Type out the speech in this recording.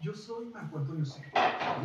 Yo soy Marco Antonio Silva.